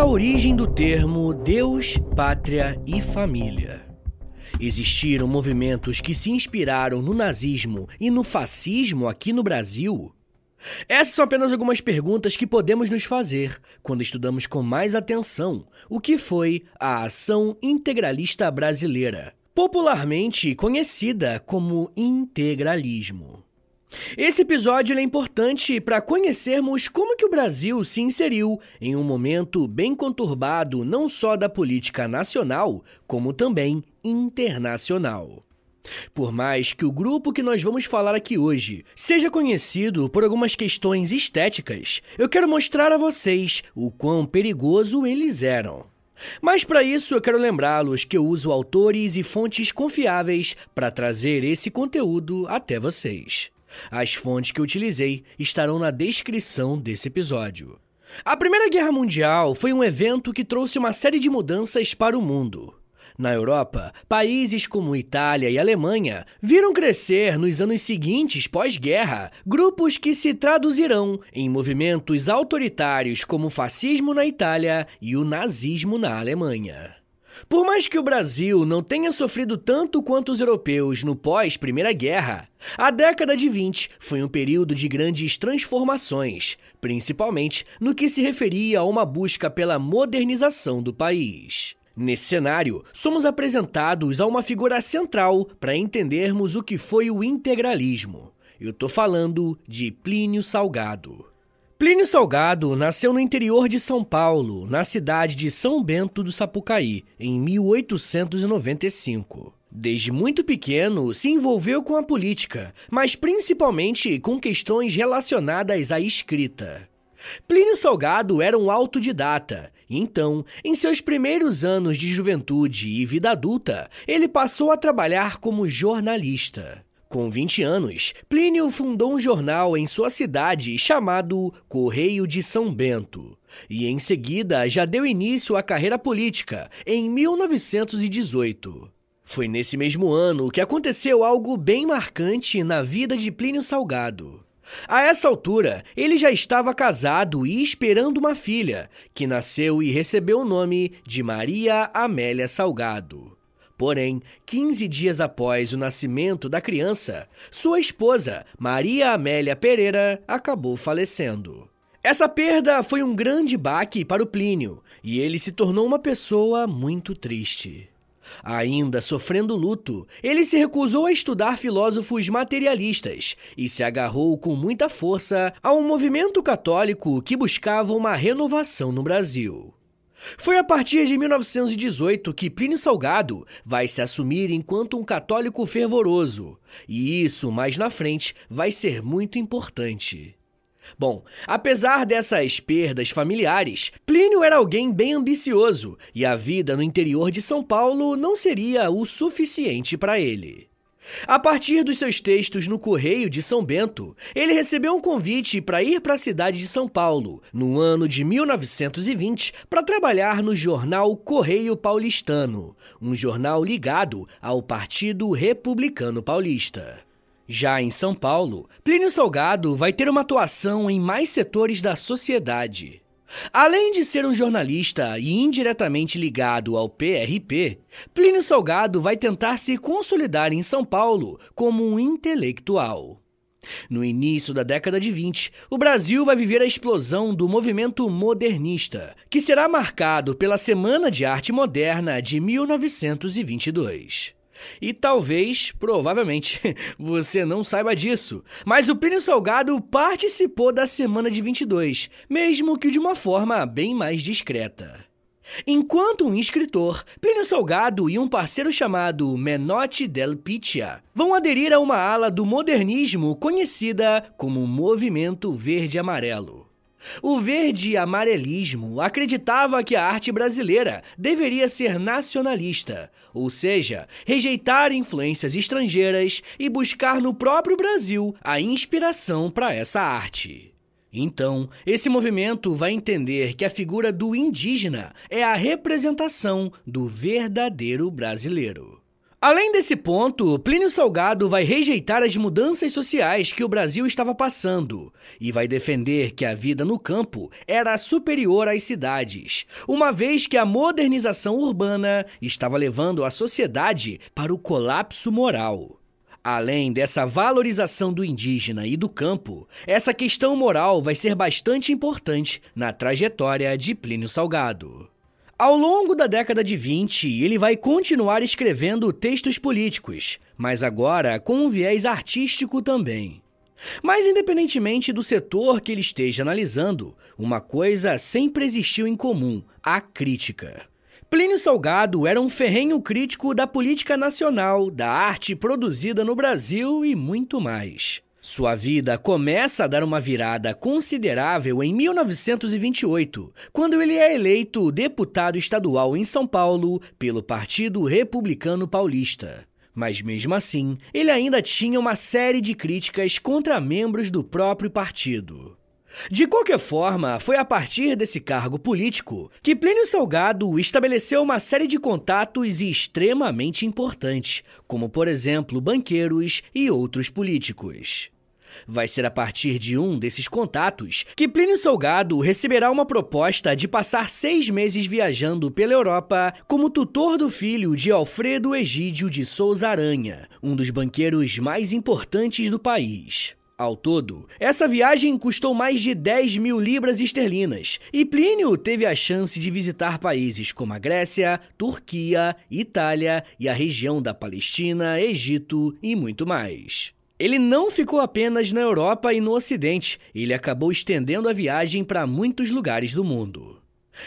a origem do termo Deus, Pátria e Família? Existiram movimentos que se inspiraram no nazismo e no fascismo aqui no Brasil? Essas são apenas algumas perguntas que podemos nos fazer quando estudamos com mais atenção o que foi a Ação Integralista Brasileira, popularmente conhecida como integralismo. Esse episódio é importante para conhecermos como que o Brasil se inseriu em um momento bem conturbado não só da política nacional, como também internacional. Por mais que o grupo que nós vamos falar aqui hoje seja conhecido por algumas questões estéticas, eu quero mostrar a vocês o quão perigoso eles eram. Mas para isso eu quero lembrá-los que eu uso autores e fontes confiáveis para trazer esse conteúdo até vocês. As fontes que utilizei estarão na descrição desse episódio. A Primeira Guerra Mundial foi um evento que trouxe uma série de mudanças para o mundo. Na Europa, países como Itália e Alemanha viram crescer nos anos seguintes pós-guerra grupos que se traduzirão em movimentos autoritários como o fascismo na Itália e o nazismo na Alemanha. Por mais que o Brasil não tenha sofrido tanto quanto os europeus no pós-Primeira Guerra, a década de 20 foi um período de grandes transformações, principalmente no que se referia a uma busca pela modernização do país. Nesse cenário, somos apresentados a uma figura central para entendermos o que foi o integralismo. Eu estou falando de Plínio Salgado. Plínio Salgado nasceu no interior de São Paulo, na cidade de São Bento do Sapucaí, em 1895. Desde muito pequeno, se envolveu com a política, mas principalmente com questões relacionadas à escrita. Plínio Salgado era um autodidata, então, em seus primeiros anos de juventude e vida adulta, ele passou a trabalhar como jornalista. Com 20 anos, Plínio fundou um jornal em sua cidade chamado Correio de São Bento. E em seguida já deu início à carreira política, em 1918. Foi nesse mesmo ano que aconteceu algo bem marcante na vida de Plínio Salgado. A essa altura, ele já estava casado e esperando uma filha, que nasceu e recebeu o nome de Maria Amélia Salgado. Porém, 15 dias após o nascimento da criança, sua esposa, Maria Amélia Pereira, acabou falecendo. Essa perda foi um grande baque para o Plínio e ele se tornou uma pessoa muito triste. Ainda sofrendo luto, ele se recusou a estudar filósofos materialistas e se agarrou com muita força a um movimento católico que buscava uma renovação no Brasil. Foi a partir de 1918 que Plínio Salgado vai se assumir enquanto um católico fervoroso, e isso mais na frente vai ser muito importante. Bom, apesar dessas perdas familiares, Plínio era alguém bem ambicioso e a vida no interior de São Paulo não seria o suficiente para ele. A partir dos seus textos no Correio de São Bento, ele recebeu um convite para ir para a cidade de São Paulo, no ano de 1920, para trabalhar no jornal Correio Paulistano, um jornal ligado ao Partido Republicano Paulista. Já em São Paulo, Plínio Salgado vai ter uma atuação em mais setores da sociedade. Além de ser um jornalista e indiretamente ligado ao PRP, Plínio Salgado vai tentar se consolidar em São Paulo como um intelectual. No início da década de 20, o Brasil vai viver a explosão do movimento modernista, que será marcado pela Semana de Arte Moderna de 1922. E talvez, provavelmente, você não saiba disso, mas o Plínio Salgado participou da semana de 22, mesmo que de uma forma bem mais discreta. Enquanto um escritor, Plínio Salgado e um parceiro chamado Menotti del Picchia vão aderir a uma ala do modernismo conhecida como Movimento Verde-Amarelo. O verde amarelismo acreditava que a arte brasileira deveria ser nacionalista, ou seja, rejeitar influências estrangeiras e buscar no próprio Brasil a inspiração para essa arte. Então, esse movimento vai entender que a figura do indígena é a representação do verdadeiro brasileiro. Além desse ponto, Plínio Salgado vai rejeitar as mudanças sociais que o Brasil estava passando e vai defender que a vida no campo era superior às cidades, uma vez que a modernização urbana estava levando a sociedade para o colapso moral. Além dessa valorização do indígena e do campo, essa questão moral vai ser bastante importante na trajetória de Plínio Salgado. Ao longo da década de 20, ele vai continuar escrevendo textos políticos, mas agora com um viés artístico também. Mas, independentemente do setor que ele esteja analisando, uma coisa sempre existiu em comum: a crítica. Plínio Salgado era um ferrenho crítico da política nacional, da arte produzida no Brasil e muito mais. Sua vida começa a dar uma virada considerável em 1928, quando ele é eleito deputado estadual em São Paulo pelo Partido Republicano Paulista. Mas mesmo assim, ele ainda tinha uma série de críticas contra membros do próprio partido. De qualquer forma, foi a partir desse cargo político que Plínio Salgado estabeleceu uma série de contatos extremamente importantes, como por exemplo banqueiros e outros políticos. Vai ser a partir de um desses contatos que Plínio Salgado receberá uma proposta de passar seis meses viajando pela Europa como tutor do filho de Alfredo Egídio de Souza Aranha, um dos banqueiros mais importantes do país. Ao todo, essa viagem custou mais de 10 mil libras esterlinas e Plínio teve a chance de visitar países como a Grécia, Turquia, Itália e a região da Palestina, Egito e muito mais. Ele não ficou apenas na Europa e no Ocidente, ele acabou estendendo a viagem para muitos lugares do mundo.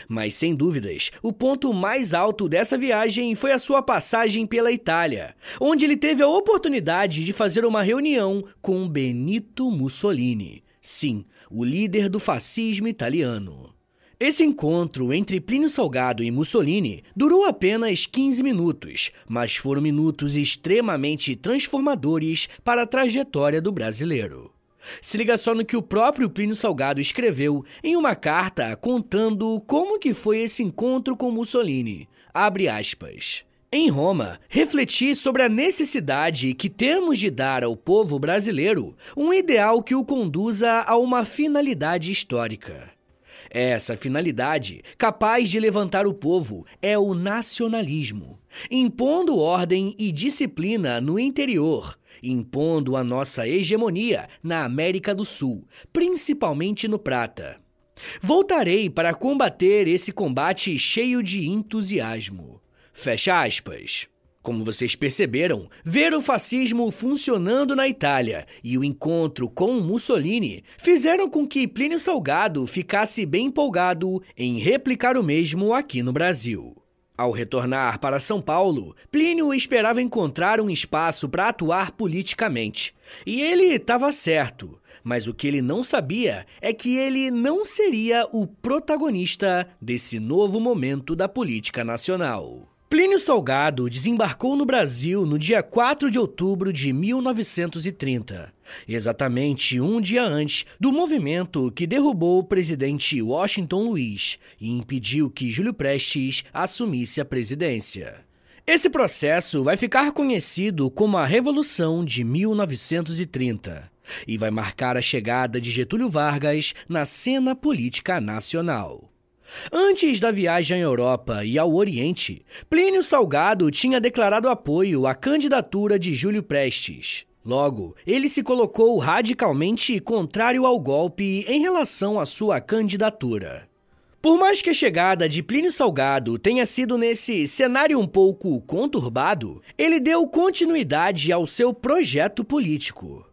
Mas sem dúvidas, o ponto mais alto dessa viagem foi a sua passagem pela Itália, onde ele teve a oportunidade de fazer uma reunião com Benito Mussolini. Sim, o líder do fascismo italiano. Esse encontro entre Plínio Salgado e Mussolini durou apenas 15 minutos, mas foram minutos extremamente transformadores para a trajetória do brasileiro. Se liga só no que o próprio Plínio Salgado escreveu em uma carta contando como que foi esse encontro com Mussolini. Abre aspas. Em Roma, refleti sobre a necessidade que temos de dar ao povo brasileiro um ideal que o conduza a uma finalidade histórica. Essa finalidade, capaz de levantar o povo, é o nacionalismo, impondo ordem e disciplina no interior, impondo a nossa hegemonia na América do Sul, principalmente no Prata. Voltarei para combater esse combate cheio de entusiasmo. Fecha aspas. Como vocês perceberam, ver o fascismo funcionando na Itália e o encontro com Mussolini fizeram com que Plínio Salgado ficasse bem empolgado em replicar o mesmo aqui no Brasil. Ao retornar para São Paulo, Plínio esperava encontrar um espaço para atuar politicamente. E ele estava certo. Mas o que ele não sabia é que ele não seria o protagonista desse novo momento da política nacional. Plínio Salgado desembarcou no Brasil no dia 4 de outubro de 1930, exatamente um dia antes do movimento que derrubou o presidente Washington Luiz e impediu que Júlio Prestes assumisse a presidência. Esse processo vai ficar conhecido como a Revolução de 1930 e vai marcar a chegada de Getúlio Vargas na cena política nacional. Antes da viagem à Europa e ao Oriente, Plínio Salgado tinha declarado apoio à candidatura de Júlio Prestes. Logo, ele se colocou radicalmente contrário ao golpe em relação à sua candidatura. Por mais que a chegada de Plínio Salgado tenha sido nesse cenário um pouco conturbado, ele deu continuidade ao seu projeto político.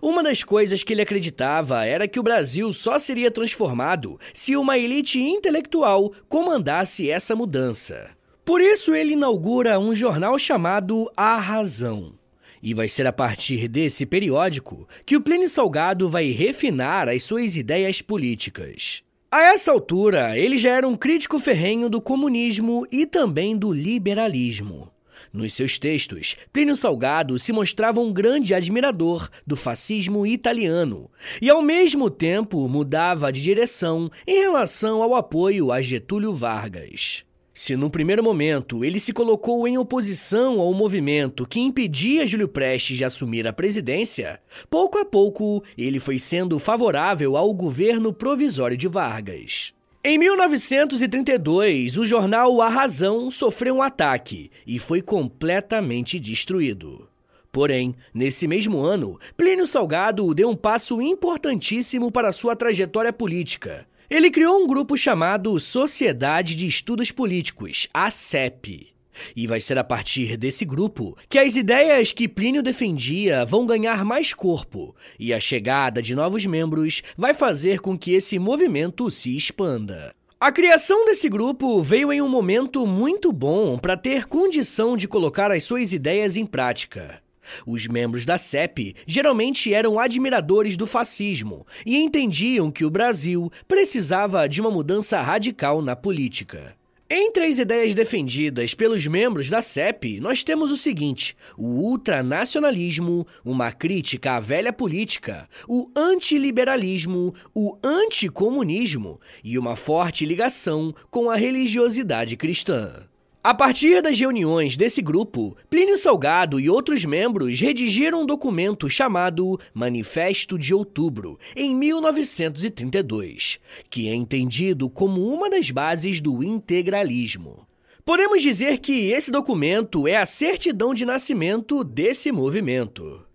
Uma das coisas que ele acreditava era que o Brasil só seria transformado se uma elite intelectual comandasse essa mudança. Por isso, ele inaugura um jornal chamado A Razão. E vai ser a partir desse periódico que o Plínio Salgado vai refinar as suas ideias políticas. A essa altura, ele já era um crítico ferrenho do comunismo e também do liberalismo. Nos seus textos, Plínio Salgado se mostrava um grande admirador do fascismo italiano e, ao mesmo tempo, mudava de direção em relação ao apoio a Getúlio Vargas. Se no primeiro momento ele se colocou em oposição ao movimento que impedia Júlio Prestes de assumir a presidência, pouco a pouco ele foi sendo favorável ao governo provisório de Vargas. Em 1932, o jornal A Razão sofreu um ataque e foi completamente destruído. Porém, nesse mesmo ano, Plínio Salgado deu um passo importantíssimo para sua trajetória política ele criou um grupo chamado Sociedade de Estudos Políticos, a CEP. E vai ser a partir desse grupo que as ideias que Plínio defendia vão ganhar mais corpo, e a chegada de novos membros vai fazer com que esse movimento se expanda. A criação desse grupo veio em um momento muito bom para ter condição de colocar as suas ideias em prática. Os membros da CEP geralmente eram admiradores do fascismo e entendiam que o Brasil precisava de uma mudança radical na política. Entre as ideias defendidas pelos membros da CEP, nós temos o seguinte: o ultranacionalismo, uma crítica à velha política, o antiliberalismo, o anticomunismo e uma forte ligação com a religiosidade cristã. A partir das reuniões desse grupo, Plínio Salgado e outros membros redigiram um documento chamado Manifesto de Outubro, em 1932, que é entendido como uma das bases do integralismo. Podemos dizer que esse documento é a certidão de nascimento desse movimento.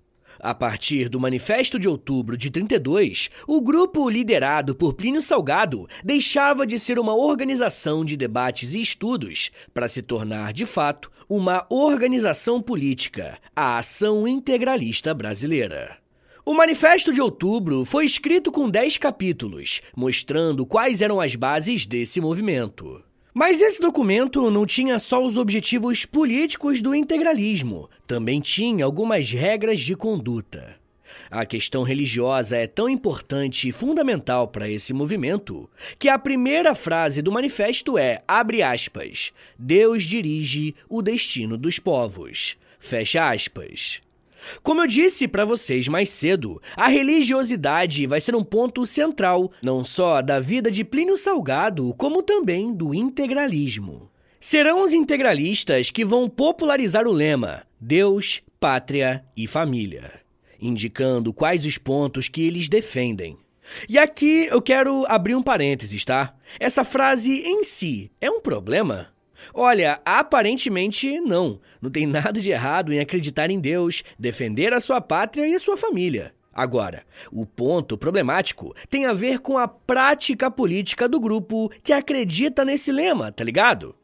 A partir do Manifesto de Outubro de 32, o grupo liderado por Plínio Salgado deixava de ser uma organização de debates e estudos para se tornar, de fato, uma organização política, a Ação Integralista Brasileira. O Manifesto de Outubro foi escrito com 10 capítulos, mostrando quais eram as bases desse movimento. Mas esse documento não tinha só os objetivos políticos do integralismo, também tinha algumas regras de conduta. A questão religiosa é tão importante e fundamental para esse movimento que a primeira frase do manifesto é, abre aspas, Deus dirige o destino dos povos. Fecha aspas. Como eu disse para vocês mais cedo, a religiosidade vai ser um ponto central não só da vida de Plínio Salgado, como também do integralismo. Serão os integralistas que vão popularizar o lema Deus, Pátria e Família, indicando quais os pontos que eles defendem. E aqui eu quero abrir um parênteses, tá? Essa frase em si é um problema? Olha, aparentemente não. Não tem nada de errado em acreditar em Deus, defender a sua pátria e a sua família. Agora, o ponto problemático tem a ver com a prática política do grupo que acredita nesse lema, tá ligado?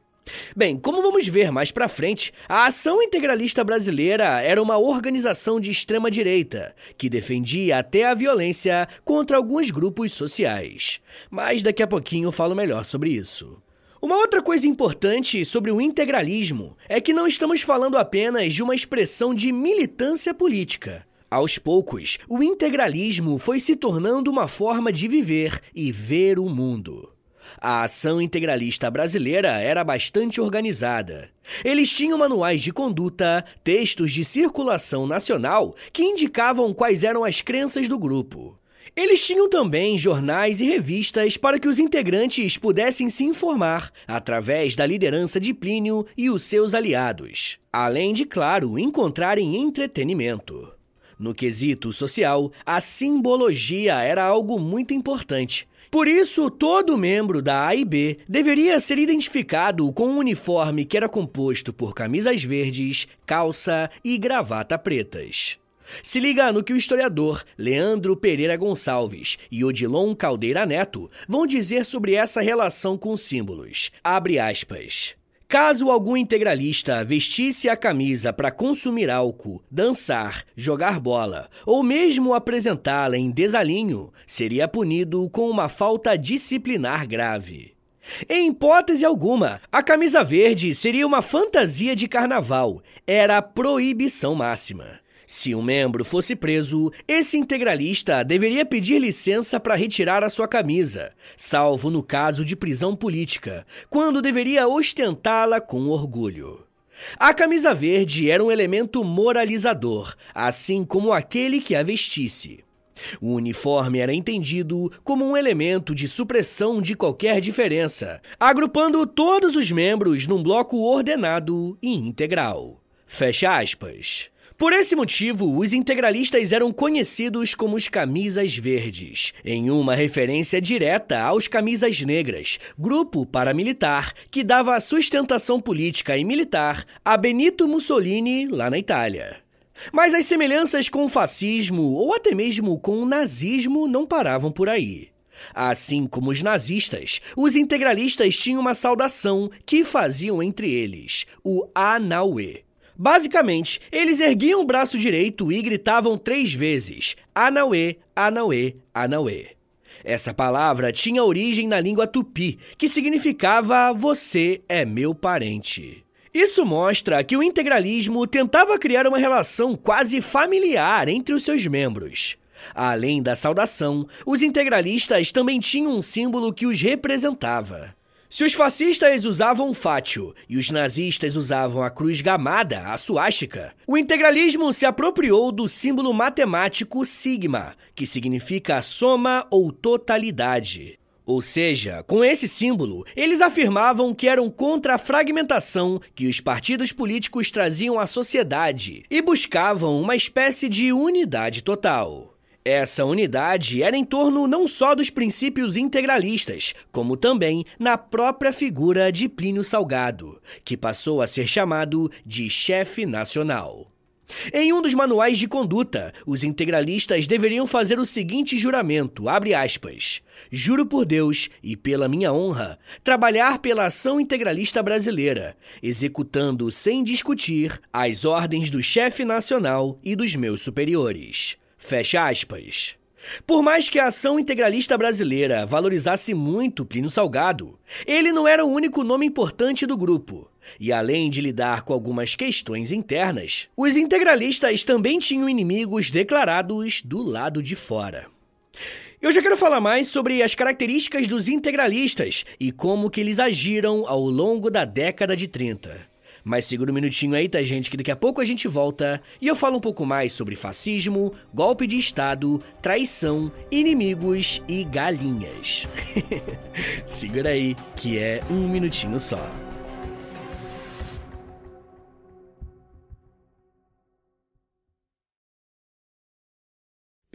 Bem, como vamos ver mais pra frente, a Ação Integralista Brasileira era uma organização de extrema direita que defendia até a violência contra alguns grupos sociais. Mas daqui a pouquinho eu falo melhor sobre isso. Uma outra coisa importante sobre o integralismo é que não estamos falando apenas de uma expressão de militância política. Aos poucos, o integralismo foi se tornando uma forma de viver e ver o mundo. A ação integralista brasileira era bastante organizada. Eles tinham manuais de conduta, textos de circulação nacional que indicavam quais eram as crenças do grupo. Eles tinham também jornais e revistas para que os integrantes pudessem se informar através da liderança de Plínio e os seus aliados, além de, claro, encontrarem entretenimento. No quesito social, a simbologia era algo muito importante. Por isso, todo membro da A e B deveria ser identificado com um uniforme que era composto por camisas verdes, calça e gravata pretas. Se liga no que o historiador Leandro Pereira Gonçalves e Odilon Caldeira Neto vão dizer sobre essa relação com símbolos. Abre aspas. Caso algum integralista vestisse a camisa para consumir álcool, dançar, jogar bola ou mesmo apresentá-la em desalinho, seria punido com uma falta disciplinar grave. Em hipótese alguma, a camisa verde seria uma fantasia de carnaval, era a proibição máxima. Se um membro fosse preso, esse integralista deveria pedir licença para retirar a sua camisa, salvo no caso de prisão política, quando deveria ostentá-la com orgulho. A camisa verde era um elemento moralizador, assim como aquele que a vestisse. O uniforme era entendido como um elemento de supressão de qualquer diferença, agrupando todos os membros num bloco ordenado e integral. Fecha aspas. Por esse motivo, os integralistas eram conhecidos como os camisas verdes, em uma referência direta aos camisas negras, grupo paramilitar que dava sustentação política e militar a Benito Mussolini lá na Itália. Mas as semelhanças com o fascismo ou até mesmo com o nazismo não paravam por aí. Assim como os nazistas, os integralistas tinham uma saudação que faziam entre eles, o Anauê. Basicamente, eles erguiam o braço direito e gritavam três vezes: Anauê, Anauê, Anauê. Essa palavra tinha origem na língua tupi, que significava Você é meu parente. Isso mostra que o integralismo tentava criar uma relação quase familiar entre os seus membros. Além da saudação, os integralistas também tinham um símbolo que os representava. Se os fascistas usavam o fátio e os nazistas usavam a cruz gamada, a suástica, o integralismo se apropriou do símbolo matemático sigma, que significa soma ou totalidade. Ou seja, com esse símbolo, eles afirmavam que eram contra a fragmentação que os partidos políticos traziam à sociedade e buscavam uma espécie de unidade total. Essa unidade era em torno não só dos princípios integralistas, como também na própria figura de Plínio Salgado, que passou a ser chamado de chefe nacional. Em um dos manuais de conduta, os integralistas deveriam fazer o seguinte juramento, abre aspas, Juro por Deus e pela minha honra, trabalhar pela ação integralista brasileira, executando sem discutir as ordens do chefe nacional e dos meus superiores. Fecha aspas. Por mais que a ação integralista brasileira valorizasse muito Plínio Salgado, ele não era o único nome importante do grupo. E além de lidar com algumas questões internas, os integralistas também tinham inimigos declarados do lado de fora. Eu já quero falar mais sobre as características dos integralistas e como que eles agiram ao longo da década de 30. Mas segura um minutinho aí, tá, gente, que daqui a pouco a gente volta e eu falo um pouco mais sobre fascismo, golpe de Estado, traição, inimigos e galinhas. segura aí, que é um minutinho só.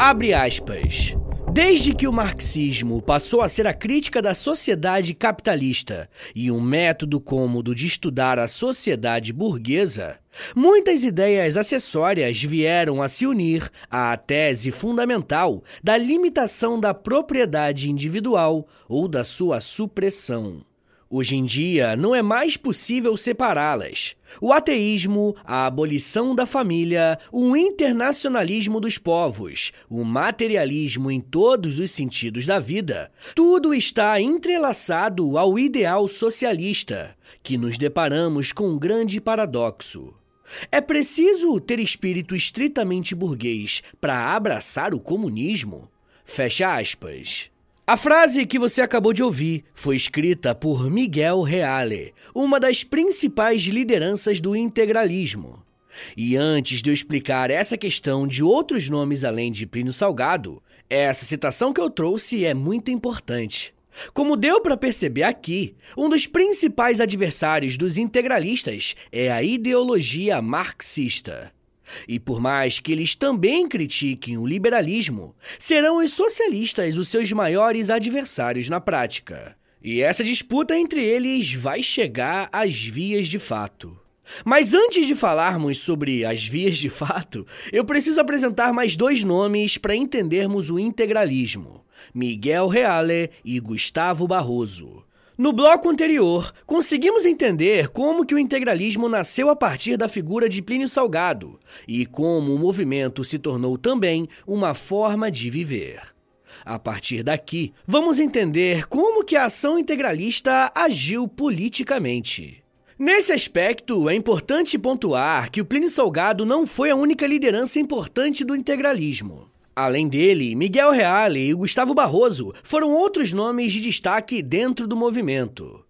Abre aspas. Desde que o marxismo passou a ser a crítica da sociedade capitalista e um método cômodo de estudar a sociedade burguesa, muitas ideias acessórias vieram a se unir à tese fundamental da limitação da propriedade individual ou da sua supressão. Hoje em dia, não é mais possível separá-las. O ateísmo, a abolição da família, o internacionalismo dos povos, o materialismo em todos os sentidos da vida, tudo está entrelaçado ao ideal socialista, que nos deparamos com um grande paradoxo. É preciso ter espírito estritamente burguês para abraçar o comunismo? Fecha aspas. A frase que você acabou de ouvir foi escrita por Miguel Reale, uma das principais lideranças do integralismo. E antes de eu explicar essa questão de outros nomes além de Plínio Salgado, essa citação que eu trouxe é muito importante. Como deu para perceber aqui, um dos principais adversários dos integralistas é a ideologia marxista. E por mais que eles também critiquem o liberalismo, serão os socialistas os seus maiores adversários na prática. E essa disputa entre eles vai chegar às vias de fato. Mas antes de falarmos sobre as vias de fato, eu preciso apresentar mais dois nomes para entendermos o integralismo: Miguel Reale e Gustavo Barroso. No bloco anterior, conseguimos entender como que o integralismo nasceu a partir da figura de Plínio Salgado e como o movimento se tornou também uma forma de viver. A partir daqui, vamos entender como que a ação integralista agiu politicamente. Nesse aspecto, é importante pontuar que o Plínio Salgado não foi a única liderança importante do integralismo. Além dele, Miguel Reale e Gustavo Barroso foram outros nomes de destaque dentro do movimento.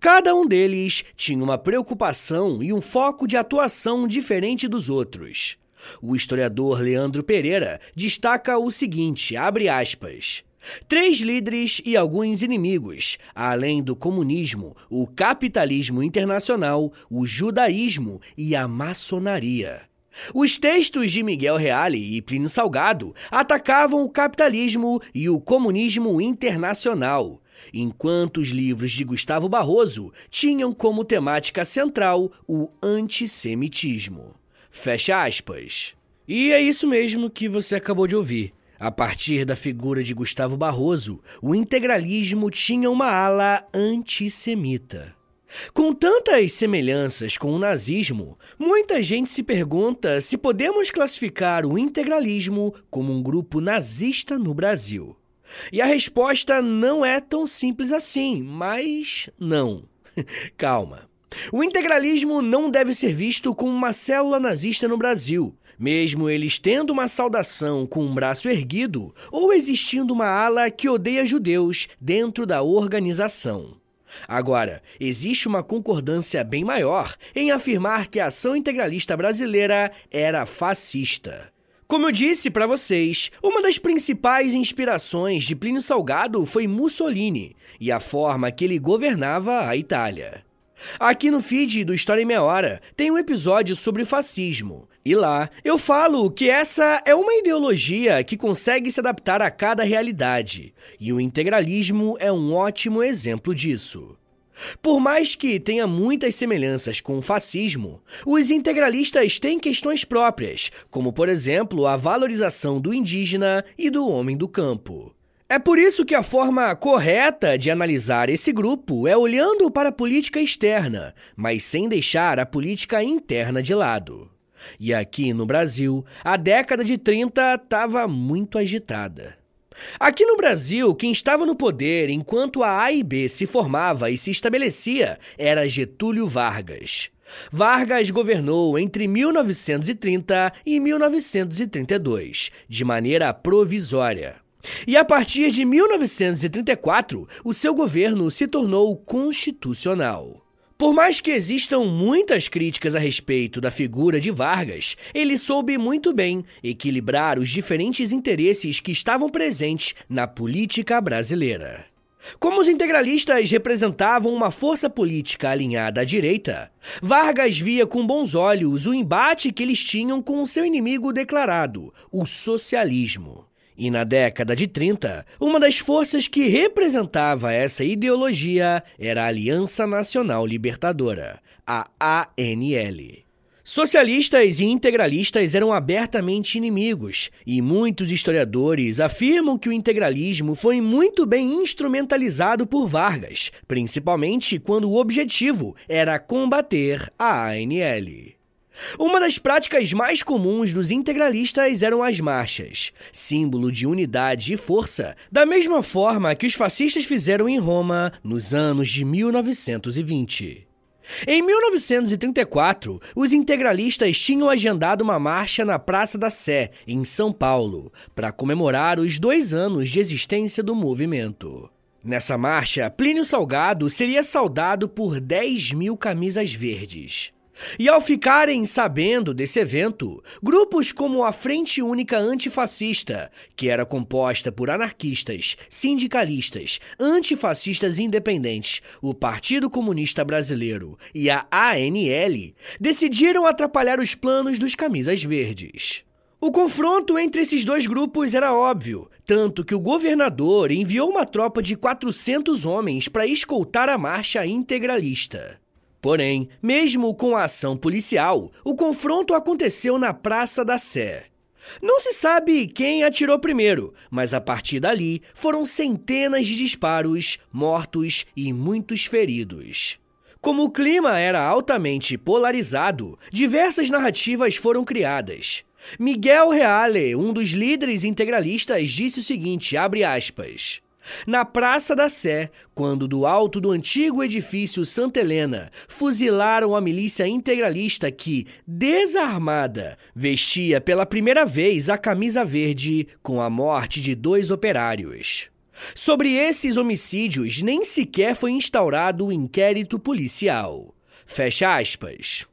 Cada um deles tinha uma preocupação e um foco de atuação diferente dos outros. O historiador Leandro Pereira destaca o seguinte, abre aspas, Três líderes e alguns inimigos, além do comunismo, o capitalismo internacional, o judaísmo e a maçonaria. Os textos de Miguel Reale e Plínio Salgado atacavam o capitalismo e o comunismo internacional, enquanto os livros de Gustavo Barroso tinham como temática central o antissemitismo. Fecha aspas. E é isso mesmo que você acabou de ouvir. A partir da figura de Gustavo Barroso, o integralismo tinha uma ala antissemita. Com tantas semelhanças com o nazismo, muita gente se pergunta se podemos classificar o integralismo como um grupo nazista no Brasil. E a resposta não é tão simples assim, mas não. Calma. O integralismo não deve ser visto como uma célula nazista no Brasil, mesmo eles tendo uma saudação com um braço erguido ou existindo uma ala que odeia judeus dentro da organização. Agora, existe uma concordância bem maior em afirmar que a ação integralista brasileira era fascista. Como eu disse para vocês, uma das principais inspirações de Plínio Salgado foi Mussolini e a forma que ele governava a Itália. Aqui no feed do História em Meia Hora tem um episódio sobre fascismo. E lá eu falo que essa é uma ideologia que consegue se adaptar a cada realidade. E o integralismo é um ótimo exemplo disso. Por mais que tenha muitas semelhanças com o fascismo, os integralistas têm questões próprias, como por exemplo a valorização do indígena e do homem do campo. É por isso que a forma correta de analisar esse grupo é olhando para a política externa, mas sem deixar a política interna de lado. E aqui no Brasil, a década de 30 estava muito agitada. Aqui no Brasil, quem estava no poder enquanto a A e B se formava e se estabelecia era Getúlio Vargas. Vargas governou entre 1930 e 1932, de maneira provisória. E a partir de 1934, o seu governo se tornou constitucional. Por mais que existam muitas críticas a respeito da figura de Vargas, ele soube muito bem equilibrar os diferentes interesses que estavam presentes na política brasileira. Como os integralistas representavam uma força política alinhada à direita, Vargas via com bons olhos o embate que eles tinham com o seu inimigo declarado, o socialismo. E na década de 30, uma das forças que representava essa ideologia era a Aliança Nacional Libertadora, a ANL. Socialistas e integralistas eram abertamente inimigos, e muitos historiadores afirmam que o integralismo foi muito bem instrumentalizado por Vargas, principalmente quando o objetivo era combater a ANL. Uma das práticas mais comuns dos integralistas eram as marchas, símbolo de unidade e força, da mesma forma que os fascistas fizeram em Roma nos anos de 1920. Em 1934, os integralistas tinham agendado uma marcha na Praça da Sé, em São Paulo, para comemorar os dois anos de existência do movimento. Nessa marcha, Plínio Salgado seria saudado por 10 mil camisas verdes. E ao ficarem sabendo desse evento, grupos como a Frente Única Antifascista, que era composta por anarquistas, sindicalistas, antifascistas independentes, o Partido Comunista Brasileiro e a ANL, decidiram atrapalhar os planos dos camisas verdes. O confronto entre esses dois grupos era óbvio, tanto que o governador enviou uma tropa de 400 homens para escoltar a marcha integralista. Porém, mesmo com a ação policial, o confronto aconteceu na Praça da Sé. Não se sabe quem atirou primeiro, mas a partir dali foram centenas de disparos, mortos e muitos feridos. Como o clima era altamente polarizado, diversas narrativas foram criadas. Miguel Reale, um dos líderes integralistas, disse o seguinte, abre aspas, na Praça da Sé, quando do alto do antigo edifício Santa Helena fuzilaram a milícia integralista que, desarmada, vestia pela primeira vez a camisa verde com a morte de dois operários. Sobre esses homicídios nem sequer foi instaurado o inquérito policial. Fecha aspas.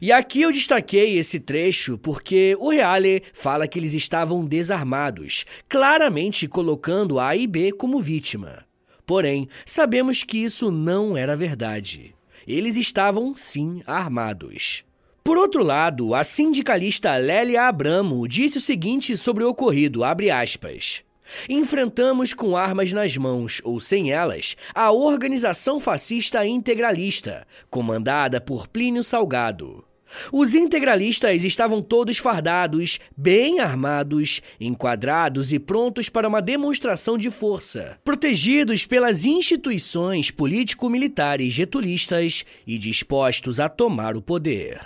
E aqui eu destaquei esse trecho porque o Reale fala que eles estavam desarmados, claramente colocando A e B como vítima. Porém, sabemos que isso não era verdade. Eles estavam sim armados. Por outro lado, a sindicalista Lélia Abramo disse o seguinte sobre o ocorrido, abre aspas. Enfrentamos com armas nas mãos ou sem elas a organização fascista integralista, comandada por Plínio Salgado. Os integralistas estavam todos fardados, bem armados, enquadrados e prontos para uma demonstração de força, protegidos pelas instituições político-militares getulistas e dispostos a tomar o poder.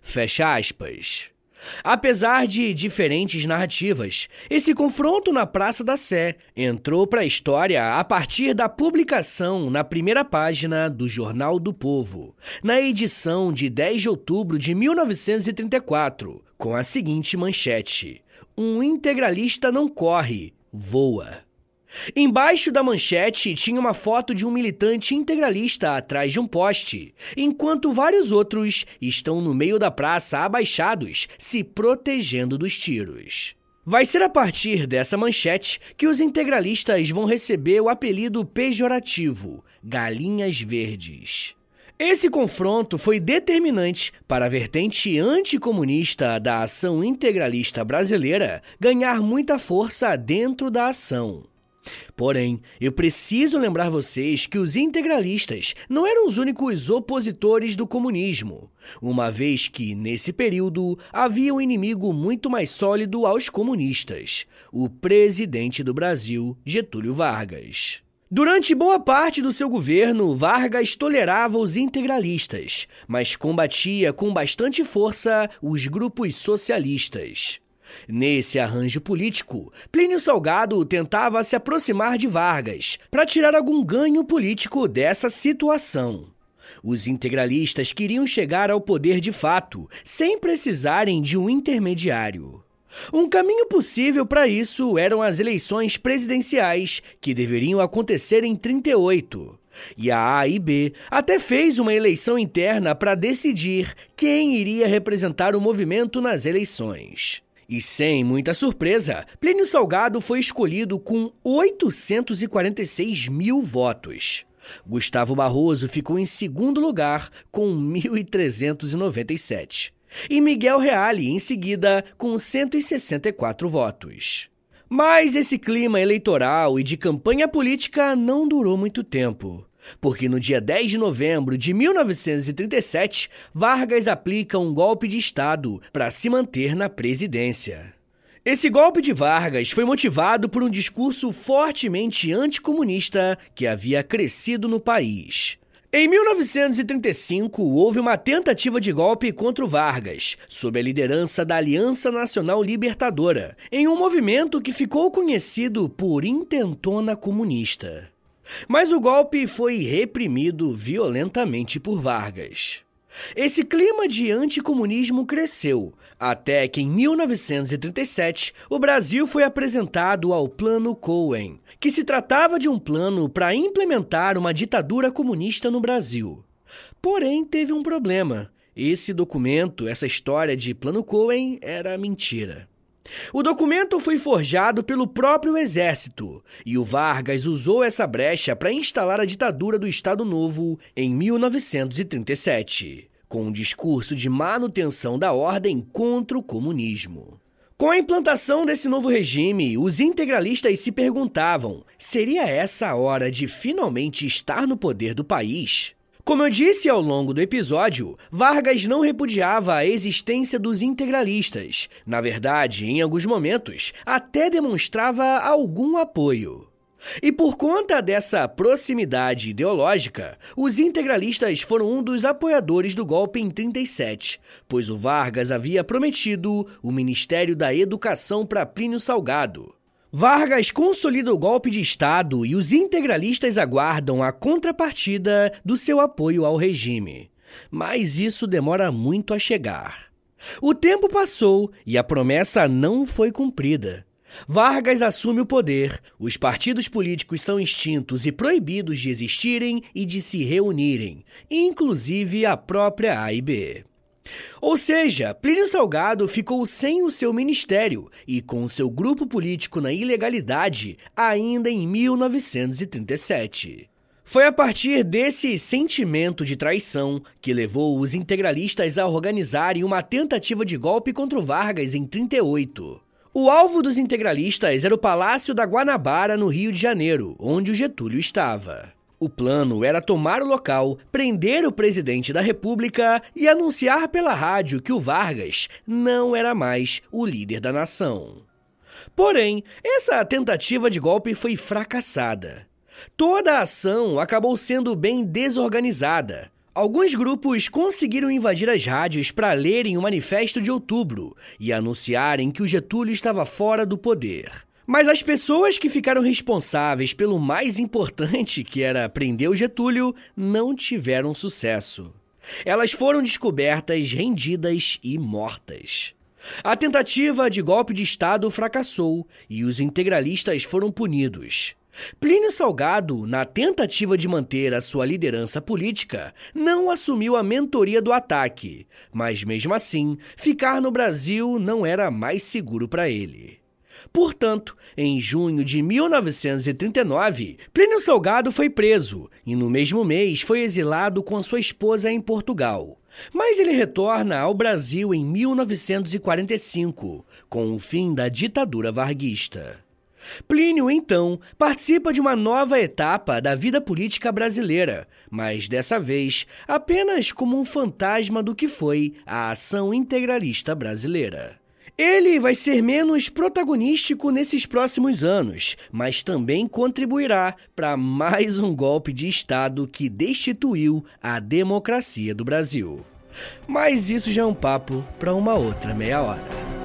Fecha aspas. Apesar de diferentes narrativas, esse confronto na Praça da Sé entrou para a história a partir da publicação na primeira página do Jornal do Povo, na edição de 10 de outubro de 1934, com a seguinte manchete: Um integralista não corre, voa. Embaixo da manchete tinha uma foto de um militante integralista atrás de um poste, enquanto vários outros estão no meio da praça abaixados, se protegendo dos tiros. Vai ser a partir dessa manchete que os integralistas vão receber o apelido pejorativo Galinhas Verdes. Esse confronto foi determinante para a vertente anticomunista da ação integralista brasileira ganhar muita força dentro da ação. Porém, eu preciso lembrar vocês que os integralistas não eram os únicos opositores do comunismo, uma vez que, nesse período, havia um inimigo muito mais sólido aos comunistas: o presidente do Brasil, Getúlio Vargas. Durante boa parte do seu governo, Vargas tolerava os integralistas, mas combatia com bastante força os grupos socialistas. Nesse arranjo político, Plínio Salgado tentava se aproximar de Vargas para tirar algum ganho político dessa situação. Os integralistas queriam chegar ao poder de fato, sem precisarem de um intermediário. Um caminho possível para isso eram as eleições presidenciais, que deveriam acontecer em 38. E a A e B até fez uma eleição interna para decidir quem iria representar o movimento nas eleições. E sem muita surpresa, Plínio Salgado foi escolhido com 846 mil votos. Gustavo Barroso ficou em segundo lugar com 1.397. E Miguel Reale em seguida com 164 votos. Mas esse clima eleitoral e de campanha política não durou muito tempo porque no dia 10 de novembro de 1937, Vargas aplica um golpe de Estado para se manter na presidência. Esse golpe de Vargas foi motivado por um discurso fortemente anticomunista que havia crescido no país. Em 1935, houve uma tentativa de golpe contra o Vargas, sob a liderança da Aliança Nacional Libertadora, em um movimento que ficou conhecido por Intentona Comunista. Mas o golpe foi reprimido violentamente por Vargas. Esse clima de anticomunismo cresceu, até que em 1937 o Brasil foi apresentado ao Plano Cohen, que se tratava de um plano para implementar uma ditadura comunista no Brasil. Porém, teve um problema. Esse documento, essa história de Plano Cohen, era mentira. O documento foi forjado pelo próprio exército e o Vargas usou essa brecha para instalar a ditadura do Estado Novo em 1937, com um discurso de manutenção da ordem contra o comunismo. Com a implantação desse novo regime, os integralistas se perguntavam: seria essa a hora de finalmente estar no poder do país? Como eu disse ao longo do episódio, Vargas não repudiava a existência dos integralistas. Na verdade, em alguns momentos, até demonstrava algum apoio. E por conta dessa proximidade ideológica, os integralistas foram um dos apoiadores do golpe em 37, pois o Vargas havia prometido o Ministério da Educação para Plínio Salgado. Vargas consolida o golpe de Estado e os integralistas aguardam a contrapartida do seu apoio ao regime. Mas isso demora muito a chegar. O tempo passou e a promessa não foi cumprida. Vargas assume o poder, os partidos políticos são extintos e proibidos de existirem e de se reunirem, inclusive a própria AIB. Ou seja, Plínio Salgado ficou sem o seu ministério e com seu grupo político na ilegalidade ainda em 1937. Foi a partir desse sentimento de traição que levou os integralistas a organizarem uma tentativa de golpe contra Vargas em 38. O alvo dos integralistas era o Palácio da Guanabara, no Rio de Janeiro, onde o Getúlio estava. O plano era tomar o local, prender o presidente da República e anunciar pela rádio que o Vargas não era mais o líder da nação. Porém, essa tentativa de golpe foi fracassada. Toda a ação acabou sendo bem desorganizada. Alguns grupos conseguiram invadir as rádios para lerem o Manifesto de Outubro e anunciarem que o Getúlio estava fora do poder. Mas as pessoas que ficaram responsáveis pelo mais importante, que era prender o Getúlio, não tiveram sucesso. Elas foram descobertas, rendidas e mortas. A tentativa de golpe de Estado fracassou e os integralistas foram punidos. Plínio Salgado, na tentativa de manter a sua liderança política, não assumiu a mentoria do ataque, mas mesmo assim, ficar no Brasil não era mais seguro para ele. Portanto, em junho de 1939, Plínio Salgado foi preso e no mesmo mês foi exilado com sua esposa em Portugal. Mas ele retorna ao Brasil em 1945, com o fim da ditadura varguista. Plínio, então, participa de uma nova etapa da vida política brasileira, mas dessa vez apenas como um fantasma do que foi a ação integralista brasileira. Ele vai ser menos protagonístico nesses próximos anos, mas também contribuirá para mais um golpe de Estado que destituiu a democracia do Brasil. Mas isso já é um papo para uma outra meia hora.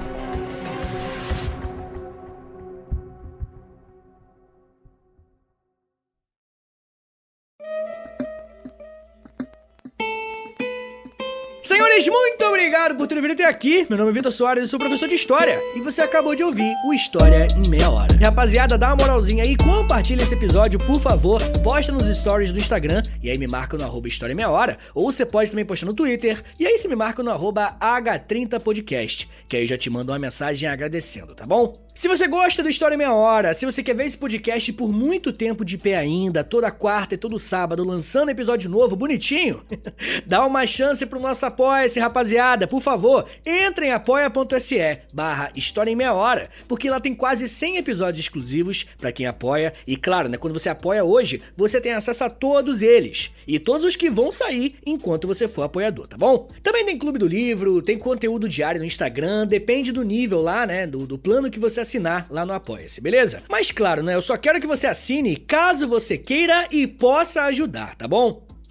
Senhores, muito obrigado por terem vindo até aqui. Meu nome é Vitor Soares, eu sou professor de História. E você acabou de ouvir o História em Meia Hora. Rapaziada, dá uma moralzinha aí, compartilha esse episódio, por favor. Posta nos stories do Instagram e aí me marca no arroba História em Meia Hora. Ou você pode também postar no Twitter e aí você me marca no arroba H30podcast. Que aí eu já te mando uma mensagem agradecendo, tá bom? Se você gosta do História em Meia Hora, se você quer ver esse podcast por muito tempo de pé ainda, toda quarta e todo sábado, lançando episódio novo, bonitinho, dá uma chance pro nosso apoia-se, rapaziada. Por favor, entre em apoia.se barra História em Meia Hora, porque lá tem quase 100 episódios exclusivos para quem apoia. E claro, né, quando você apoia hoje, você tem acesso a todos eles. E todos os que vão sair enquanto você for apoiador, tá bom? Também tem Clube do Livro, tem conteúdo diário no Instagram, depende do nível lá, né, do, do plano que você assinar lá no Apoia-se, beleza? Mas claro, né? Eu só quero que você assine caso você queira e possa ajudar, tá bom?